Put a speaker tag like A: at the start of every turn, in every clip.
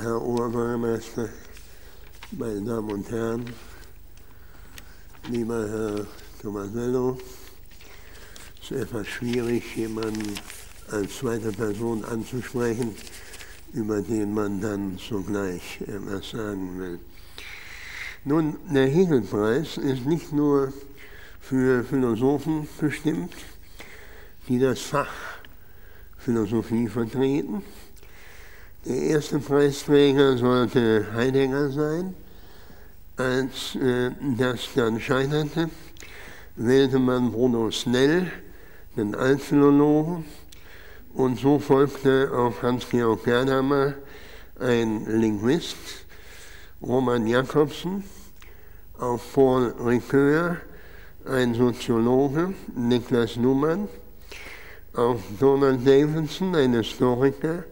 A: Herr Oberbürgermeister, meine Damen und Herren, lieber Herr Tomasello, es ist etwas schwierig, jemanden als zweite Person anzusprechen, über den man dann sogleich etwas sagen will. Nun, der Hegelpreis ist nicht nur für Philosophen bestimmt, die das Fach Philosophie vertreten. Der erste Preisträger sollte Heidegger sein. Als äh, das dann scheiterte, wählte man Bruno Snell, den Altphilologen, und so folgte auf Hans-Georg Gerdammer ein Linguist, Roman Jakobsen, auf Paul Ricoeur, ein Soziologe, Niklas Numann, auf Donald Davidson, ein Historiker,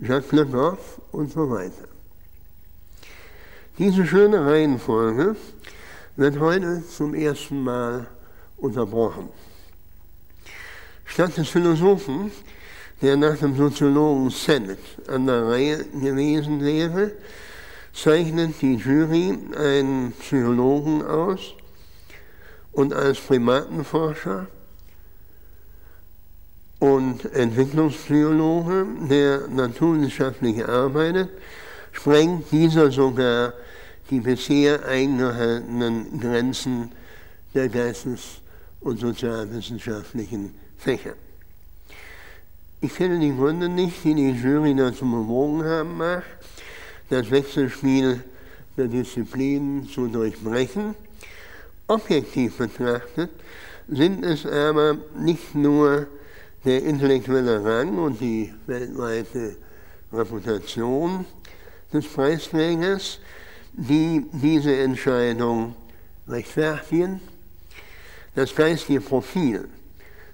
A: Jacques Le und so weiter. Diese schöne Reihenfolge wird heute zum ersten Mal unterbrochen. Statt des Philosophen, der nach dem Soziologen Sennett an der Reihe gewesen wäre, zeichnet die Jury einen Psychologen aus und als Primatenforscher und Entwicklungspsychologe, der naturwissenschaftlich arbeitet, sprengt dieser sogar die bisher eingehaltenen Grenzen der geistes- und sozialwissenschaftlichen Fächer. Ich kenne die Gründe nicht, die die Jury dazu bewogen haben mag, das Wechselspiel der Disziplinen zu durchbrechen. Objektiv betrachtet sind es aber nicht nur der intellektuelle Rang und die weltweite Reputation des Preisträgers, die diese Entscheidung rechtfertigen. Das geistige Profil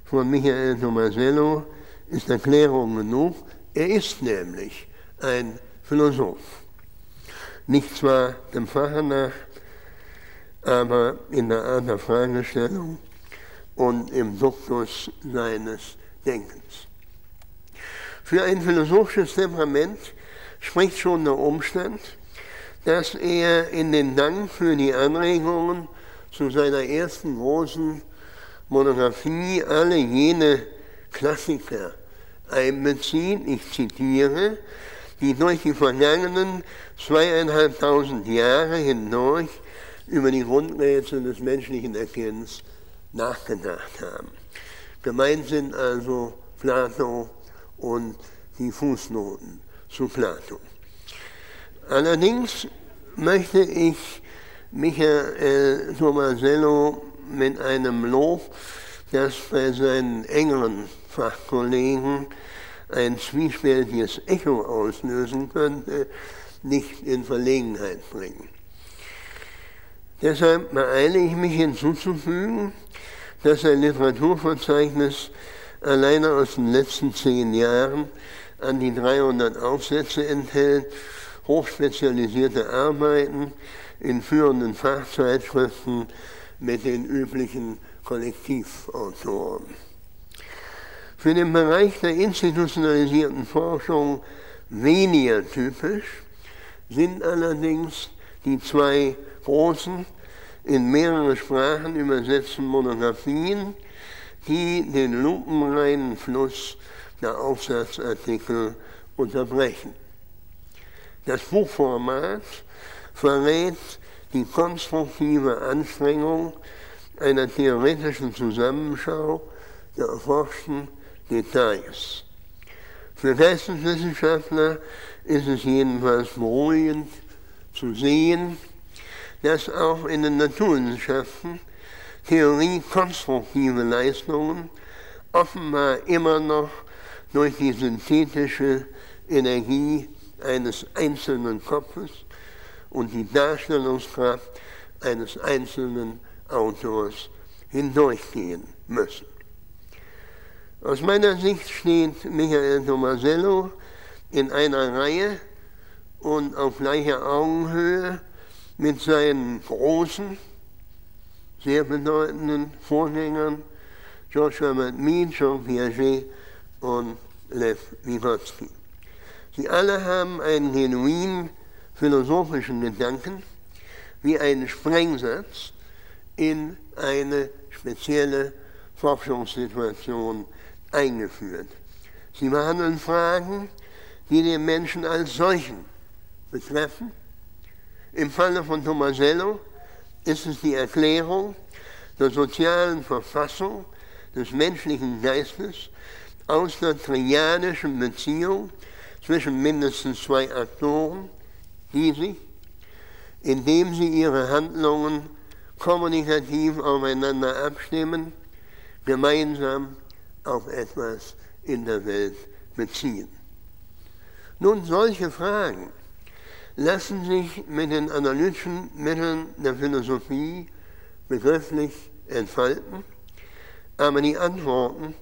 A: von Michael Tomasello ist Erklärung genug. Er ist nämlich ein Philosoph. Nicht zwar dem Fache nach, aber in der Art der Fragestellung und im Duktus seines Denkens. Für ein philosophisches Temperament spricht schon der Umstand, dass er in den Dank für die Anregungen zu seiner ersten großen Monographie alle jene Klassiker einbezieht, ich zitiere, die durch die vergangenen zweieinhalbtausend Jahre hindurch über die Grundrätsel des menschlichen Erkennens nachgedacht haben. Gemeint sind also Plato und die Fußnoten zu Plato. Allerdings möchte ich Michael Tomasello mit einem Lob, das bei seinen engeren Fachkollegen ein zwiespältiges Echo auslösen könnte, nicht in Verlegenheit bringen. Deshalb beeile ich mich hinzuzufügen, dass ein Literaturverzeichnis alleine aus den letzten zehn Jahren an die 300 Aufsätze enthält, hochspezialisierte Arbeiten in führenden Fachzeitschriften mit den üblichen Kollektivautoren. Für den Bereich der institutionalisierten Forschung weniger typisch sind allerdings die zwei großen in mehrere Sprachen übersetzten Monographien, die den lupenreinen Fluss der Aufsatzartikel unterbrechen. Das Buchformat verrät die konstruktive Anstrengung einer theoretischen Zusammenschau der erforschten Details. Für Geisteswissenschaftler ist es jedenfalls beruhigend zu sehen, dass auch in den Naturwissenschaften theoriekonstruktive Leistungen offenbar immer noch durch die synthetische Energie eines einzelnen Kopfes und die Darstellungskraft eines einzelnen Autors hindurchgehen müssen. Aus meiner Sicht steht Michael Tomasello in einer Reihe und auf gleicher Augenhöhe mit seinen großen, sehr bedeutenden Vorgängern Herbert Mead, Jean Piaget und Lev Vygotsky. Sie alle haben einen genuin philosophischen Gedanken, wie einen Sprengsatz in eine spezielle Forschungssituation eingeführt. Sie behandeln Fragen, die den Menschen als solchen betreffen. Im Falle von Tomasello ist es die Erklärung der sozialen Verfassung des menschlichen Geistes aus der triadischen Beziehung zwischen mindestens zwei Aktoren, die sich, indem sie ihre Handlungen kommunikativ aufeinander abstimmen, gemeinsam auf etwas in der Welt beziehen. Nun, solche Fragen lassen sich mit den analytischen Mitteln der Philosophie begrifflich entfalten, aber die Antworten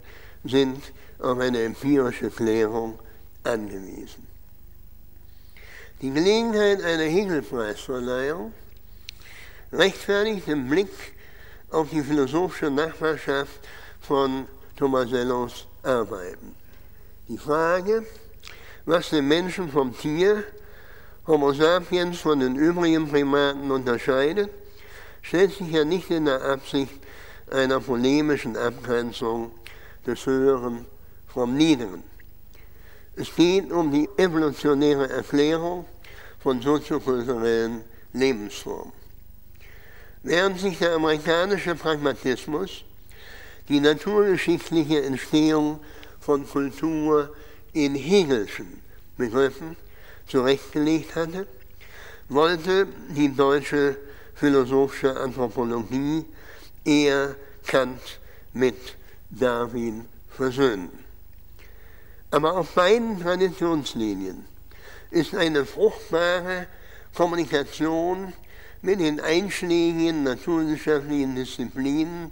A: sind auf eine empirische Klärung angewiesen. Die Gelegenheit einer Hegelpreisverleihung rechtfertigt den Blick auf die philosophische Nachbarschaft von Tomasellos Arbeiten. Die Frage, was den Menschen vom Tier, Homo sapiens von den übrigen Primaten unterscheidet, stellt sich ja nicht in der Absicht einer polemischen Abgrenzung des Höheren vom Niederen. Es geht um die evolutionäre Erklärung von soziokulturellen Lebensformen. Während sich der amerikanische Pragmatismus die naturgeschichtliche Entstehung von Kultur in Hegelschen Begriffen zurechtgelegt hatte, wollte die deutsche philosophische Anthropologie eher Kant mit Darwin versöhnen. Aber auf beiden Traditionslinien ist eine fruchtbare Kommunikation mit den einschlägigen naturwissenschaftlichen Disziplinen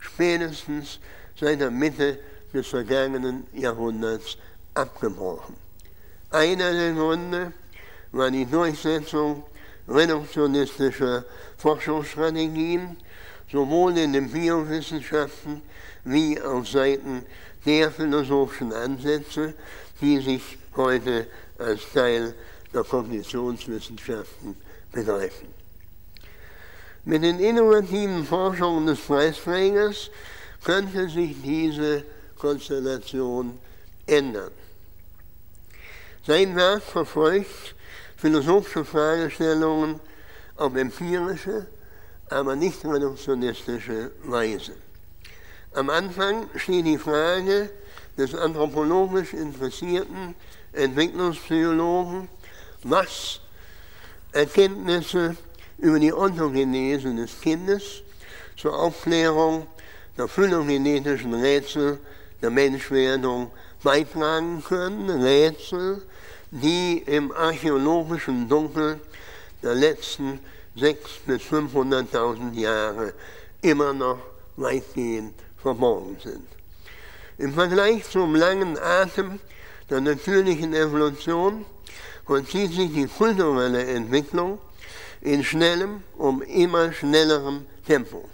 A: spätestens seit der Mitte des vergangenen Jahrhunderts abgebrochen. Einer der Gründe war die Durchsetzung reduktionistischer Forschungsstrategien, sowohl in den Biowissenschaften wie auf Seiten der philosophischen Ansätze, die sich heute als Teil der Kognitionswissenschaften begreifen. Mit den innovativen Forschungen des Preisträgers könnte sich diese Konstellation ändern. Sein Werk verfolgt philosophische Fragestellungen auf empirische, aber nicht reduktionistische Weise. Am Anfang steht die Frage des anthropologisch interessierten Entwicklungspsychologen, was Erkenntnisse über die Ontogenese des Kindes zur Aufklärung der phylogenetischen Rätsel der Menschwerdung beitragen können, Rätsel, die im archäologischen Dunkel der letzten 600.000 bis 500.000 Jahre immer noch weitgehend verborgen sind. Im Vergleich zum langen Atem der natürlichen Evolution vollzieht sich die kulturelle Entwicklung in schnellem, um immer schnellerem Tempo.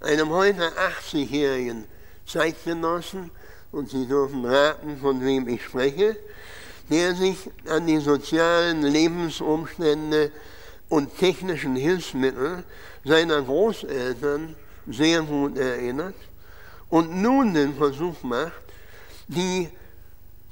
A: Einem heute 80-jährigen Zeitgenossen, und Sie dürfen raten, von wem ich spreche, der sich an die sozialen Lebensumstände und technischen Hilfsmittel seiner Großeltern sehr gut erinnert und nun den Versuch macht, die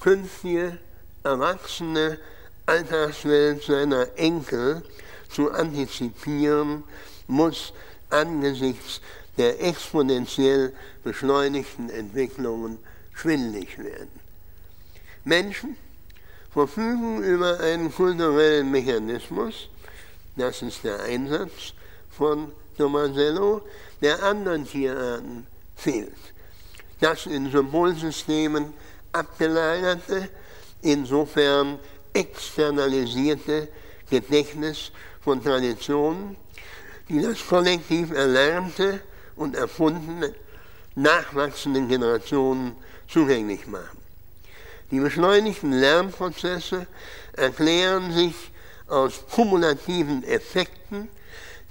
A: künftige erwachsene Alltagswelt seiner Enkel zu antizipieren, muss angesichts der exponentiell beschleunigten Entwicklungen schwindlig werden. Menschen verfügen über einen kulturellen Mechanismus, das ist der Einsatz von Tomasello, der anderen Tierarten fehlt. Das in Symbolsystemen abgelagerte, insofern externalisierte Gedächtnis von Traditionen, die das kollektiv Erlernte und Erfundene nachwachsenden Generationen zugänglich machen. Die beschleunigten Lernprozesse erklären sich aus kumulativen Effekten,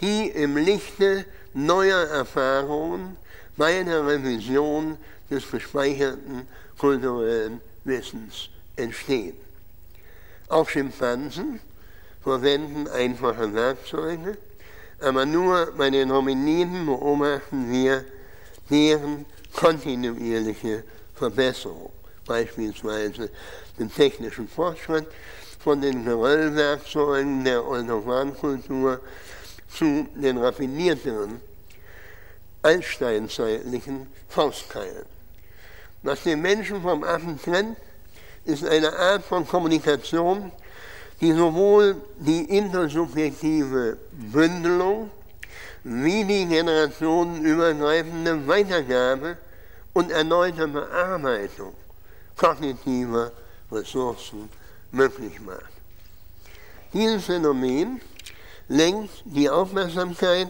A: die im Lichte neuer Erfahrungen bei der Revision des gespeicherten kulturellen Wissens entstehen. Auch Schimpansen verwenden einfache Werkzeuge, aber nur bei den Hominiden beobachten wir deren kontinuierliche Verbesserung, beispielsweise den technischen Fortschritt von den Geröllwerkzeugen der Autobankultur zu den raffinierteren altsteinzeitlichen Faustkeilen. Was den Menschen vom Affen trennt, ist eine Art von Kommunikation, die sowohl die intersubjektive Bündelung wie die generationenübergreifende Weitergabe und erneute Bearbeitung kognitiver Ressourcen möglich macht. Dieses Phänomen lenkt die Aufmerksamkeit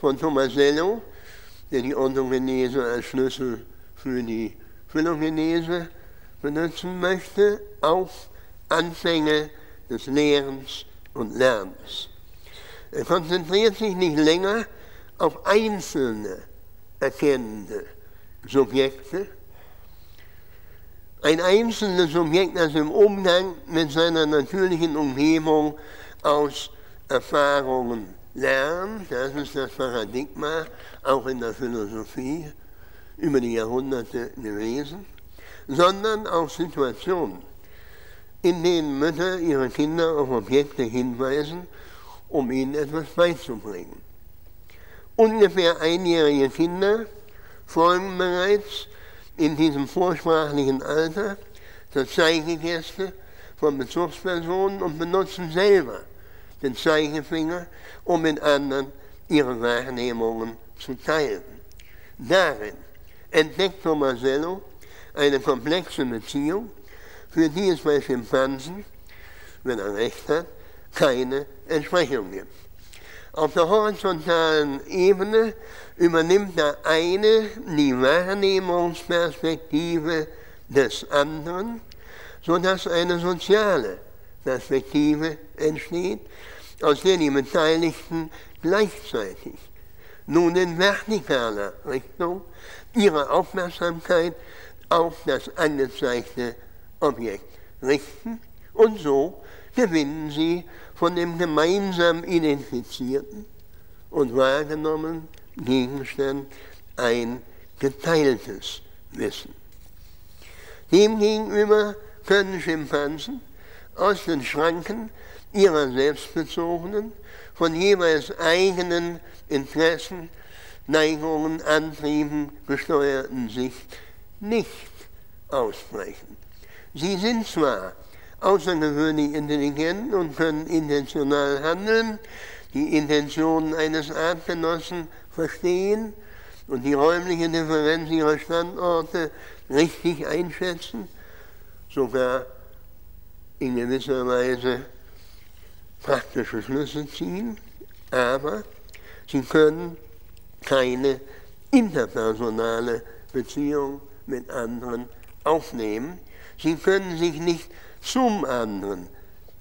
A: von Tomasello, der die Ontogenese als Schlüssel für die Phylogenese benutzen möchte, auf Anfänge des Lehrens und Lernens. Er konzentriert sich nicht länger auf einzelne erkennende Subjekte. Ein einzelnes Subjekt, das im Umgang mit seiner natürlichen Umgebung aus Erfahrungen lernt, das ist das Paradigma auch in der Philosophie über die Jahrhunderte gewesen, sondern auch Situationen, in denen Mütter ihre Kinder auf Objekte hinweisen, um ihnen etwas beizubringen. Ungefähr einjährige Kinder folgen bereits in diesem vorsprachlichen Alter der Zeigegäste von Bezugspersonen und benutzen selber den Zeigefinger, um mit anderen ihre Wahrnehmungen zu teilen. Darin entdeckt Tomasello eine komplexe Beziehung, für die es bei Schimpansen, wenn er recht hat, keine Entsprechung gibt. Auf der horizontalen Ebene übernimmt der eine die Wahrnehmungsperspektive des anderen, sodass eine soziale Perspektive entsteht, aus der die Beteiligten gleichzeitig nun in vertikaler Richtung ihre Aufmerksamkeit auf das angezeigte Objekt richten und so gewinnen sie von dem gemeinsam identifizierten und wahrgenommenen Gegenstand ein geteiltes Wissen. Demgegenüber können Schimpansen aus den Schranken ihrer selbstbezogenen, von jeweils eigenen Interessen, Neigungen, Antrieben gesteuerten Sicht nicht ausbrechen. Sie sind zwar außergewöhnlich intelligent und können intentional handeln, die Intentionen eines Artgenossen verstehen und die räumliche Differenz ihrer Standorte richtig einschätzen, sogar in gewisser Weise praktische Schlüsse ziehen, aber sie können keine interpersonale Beziehung mit anderen aufnehmen. Sie können sich nicht zum anderen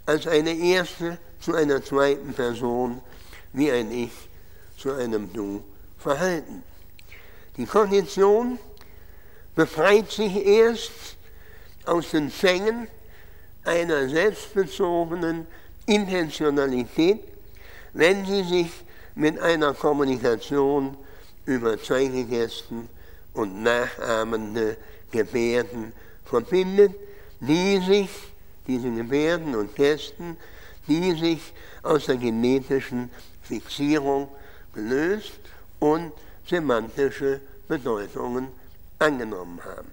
A: als eine erste zu einer zweiten Person wie ein Ich zu einem Du verhalten. Die Kognition befreit sich erst aus den Fängen einer selbstbezogenen Intentionalität, wenn sie sich mit einer Kommunikation über Zeigegesten und nachahmende Gebärden verbindet, die sich, diese Gebärden und Gesten, die sich aus der genetischen Fixierung gelöst und semantische Bedeutungen angenommen haben.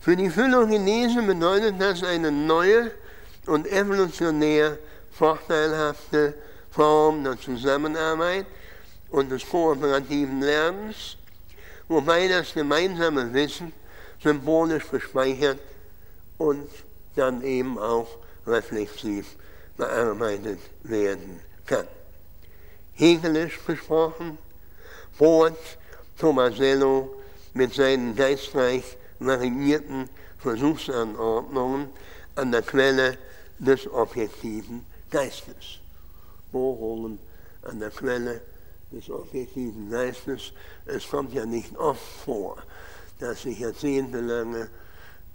A: Für die Phylogenese bedeutet das eine neue und evolutionär vorteilhafte Form der Zusammenarbeit und des kooperativen Lernens, wobei das gemeinsame Wissen symbolisch gespeichert und dann eben auch reflexiv bearbeitet werden kann. Hegelisch gesprochen, bohrt Tomasello mit seinen geistreich variierten Versuchsanordnungen an der Quelle des objektiven Geistes. Bohrungen an der Quelle des objektiven Geistes. Es kommt ja nicht oft vor, dass sich jahrzehntelange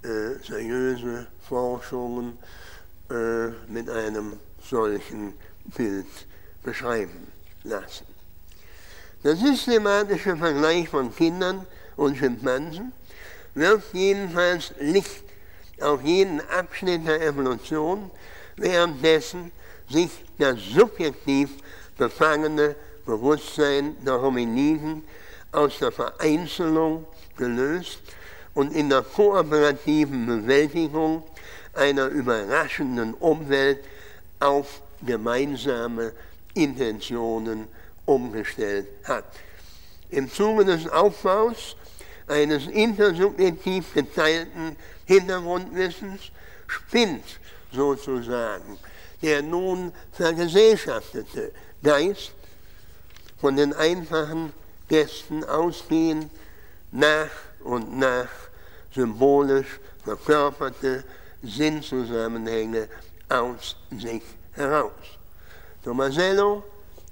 A: äh, seriöse Forschungen äh, mit einem solchen Bild beschreiben lassen. Der systematische Vergleich von Kindern und Schimpansen wirft jedenfalls Licht auf jeden Abschnitt der Evolution, währenddessen sich das subjektiv befangene Bewusstsein der Hominiden aus der Vereinzelung gelöst und in der kooperativen Bewältigung einer überraschenden Umwelt auf gemeinsame Intentionen umgestellt hat. Im Zuge des Aufbaus eines intersubjektiv geteilten Hintergrundwissens spinnt sozusagen der nun vergesellschaftete Geist von den einfachen Gästen ausgehen, nach und nach symbolisch verkörperte Sinnzusammenhänge aus sich heraus. Tomasello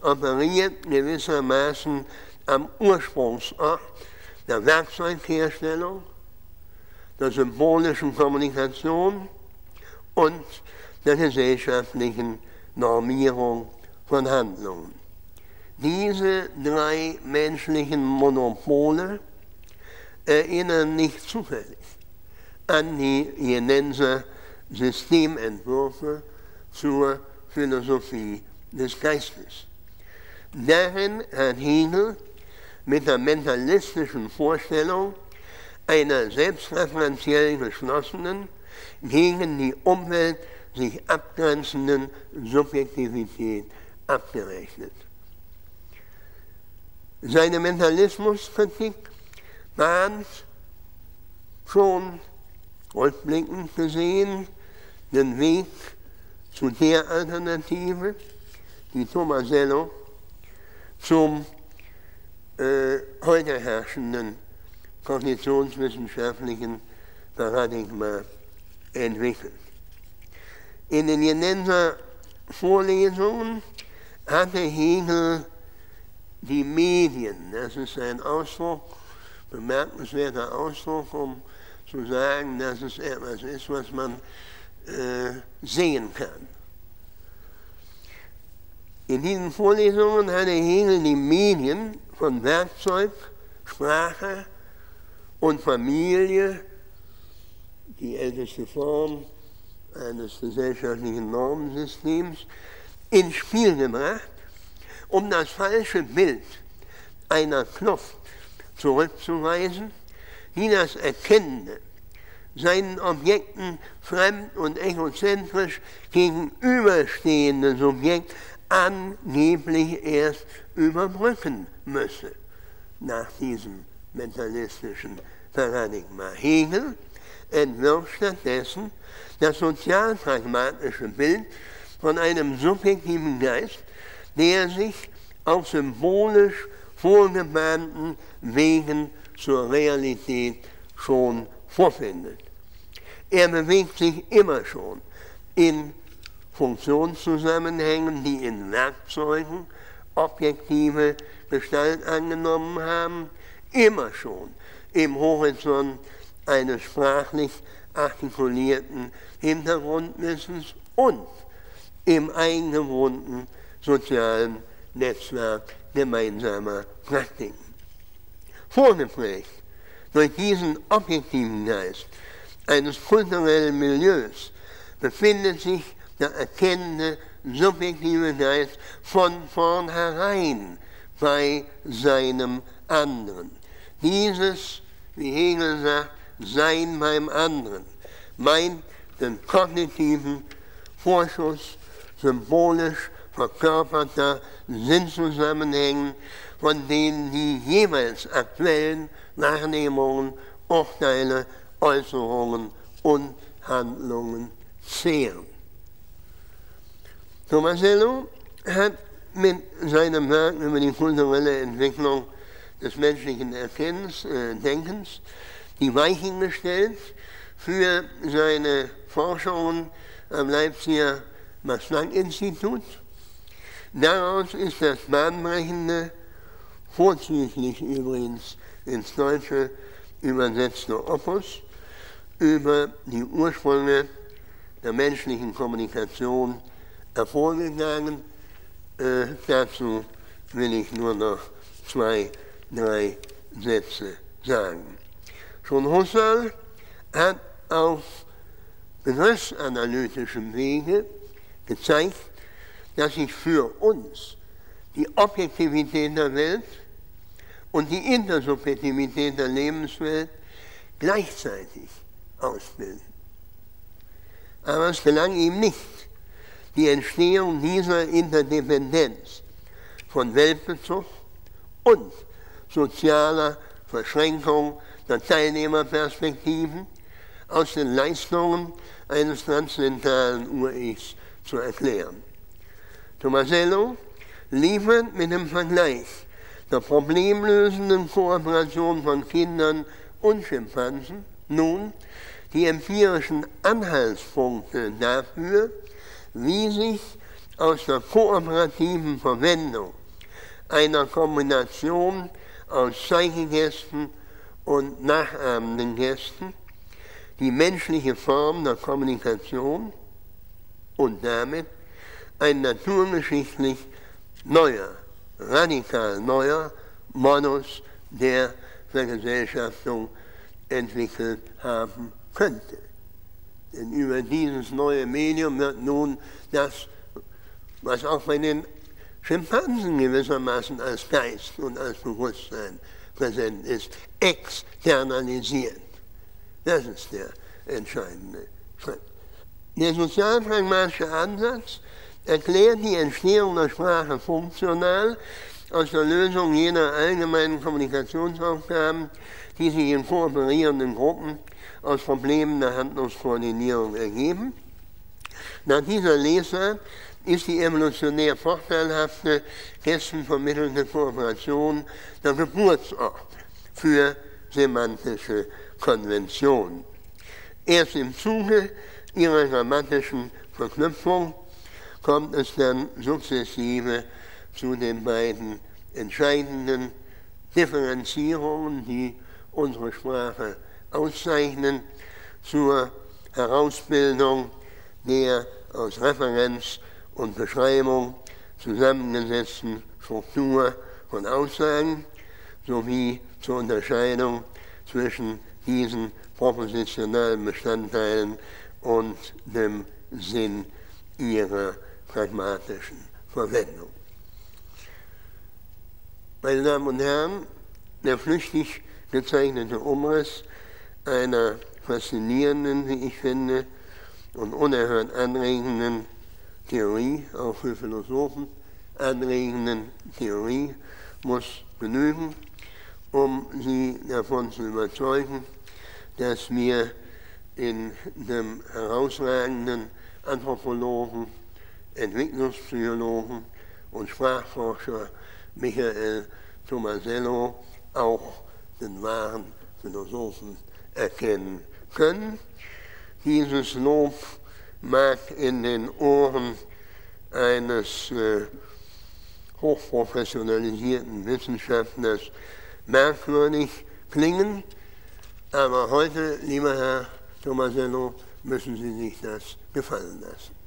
A: operiert gewissermaßen am Ursprungsort der Werkzeugherstellung, der symbolischen Kommunikation und der gesellschaftlichen Normierung von Handlungen. Diese drei menschlichen Monopole erinnern nicht zufällig an die Jenenser Systementwürfe zur Philosophie des Geistes. Darin hat Hegel mit der mentalistischen Vorstellung einer selbstreferenziell geschlossenen, gegen die Umwelt sich abgrenzenden Subjektivität abgerechnet. Seine Mentalismuskritik bahnt schon rückblickend gesehen den Weg zu der Alternative, die Tomasello zum äh, heute herrschenden kognitionswissenschaftlichen Paradigma entwickelt. In den Jenenser Vorlesungen hatte Hegel die Medien, das ist ein Ausdruck, bemerkenswerter Ausdruck, um zu sagen, dass es etwas ist, was man äh, sehen kann. In diesen Vorlesungen hatte Hegel die Medien von Werkzeug, Sprache und Familie, die älteste Form eines gesellschaftlichen Normensystems, ins Spiel gebracht, um das falsche Bild einer Kluft zurückzuweisen, die das Erkennende seinen Objekten fremd und egozentrisch gegenüberstehende Subjekt angeblich erst überbrücken müsse nach diesem mentalistischen Paradigma. Hegel entwirft stattdessen das sozialpragmatische Bild von einem subjektiven Geist, der sich auf symbolisch vorgebahnten Wegen zur Realität schon vorfindet. Er bewegt sich immer schon in Funktionszusammenhängen, die in Werkzeugen objektive Gestalt angenommen haben, immer schon im Horizont eines sprachlich artikulierten Hintergrundwissens und im eingewohnten sozialen Netzwerk gemeinsamer Praktiken. Vorgeprägt durch diesen objektiven Geist eines kulturellen Milieus befindet sich der erkennende subjektive Geist von vornherein bei seinem anderen. Dieses, wie Hegel sagt, Sein beim anderen meint den kognitiven Vorschuss symbolisch verkörperter Sinnzusammenhängen, von denen die jeweils aktuellen Wahrnehmungen, Urteile, Äußerungen und Handlungen zehren. Tomasello hat mit seinem Werk über die kulturelle Entwicklung des menschlichen Erkennens, äh, Denkens die Weichen gestellt für seine Forschungen am Leipziger Max-Planck-Institut. Daraus ist das bahnbrechende, vorzüglich übrigens ins Deutsche übersetzte Opus über die Ursprünge der menschlichen Kommunikation hervorgegangen. Äh, dazu will ich nur noch zwei, drei Sätze sagen. Schon Husserl hat auf begriffsanalytischem Wege gezeigt, dass sich für uns die Objektivität der Welt und die Intersubjektivität der Lebenswelt gleichzeitig ausbilden. Aber es gelang ihm nicht, die Entstehung dieser Interdependenz von Weltbezug und sozialer Verschränkung der Teilnehmerperspektiven aus den Leistungen eines transzendentalen Ur-Ichs zu erklären. Tomasello liefert mit dem Vergleich. Der problemlösenden Kooperation von Kindern und Schimpansen. Nun die empirischen Anhaltspunkte dafür, wie sich aus der kooperativen Verwendung einer Kombination aus Zeichengesten und nachahmenden Gesten die menschliche Form der Kommunikation und damit ein naturgeschichtlich neuer, radikal neuer Modus der Vergesellschaftung entwickelt haben könnte. Denn über dieses neue Medium wird nun das, was auch bei den Schimpansen gewissermaßen als Geist und als Bewusstsein präsent ist, externalisiert. Das ist der entscheidende Schritt. Der sozialpragmatische Ansatz erklärt die Entstehung der Sprache funktional aus der Lösung jener allgemeinen Kommunikationsaufgaben, die sich in kooperierenden Gruppen aus Problemen der Handlungskoordinierung ergeben. Nach dieser Lesart ist die evolutionär vorteilhafte, vermittelte Kooperation der Geburtsort für semantische Konventionen. Erst im Zuge ihrer grammatischen Verknüpfung kommt es dann sukzessive zu den beiden entscheidenden Differenzierungen, die unsere Sprache auszeichnen, zur Herausbildung der aus Referenz und Beschreibung zusammengesetzten Struktur von Aussagen sowie zur Unterscheidung zwischen diesen propositionalen Bestandteilen und dem Sinn ihrer pragmatischen Verwendung. Meine Damen und Herren, der flüchtig gezeichnete Umriss einer faszinierenden, wie ich finde, und unerhört anregenden Theorie, auch für Philosophen anregenden Theorie, muss genügen, um sie davon zu überzeugen, dass wir in dem herausragenden Anthropologen, Entwicklungspsychologen und Sprachforscher Michael Tomasello auch den wahren Philosophen erkennen können. Dieses Lob mag in den Ohren eines äh, hochprofessionalisierten Wissenschaftlers merkwürdig klingen, aber heute, lieber Herr Tomasello, müssen Sie sich das gefallen lassen.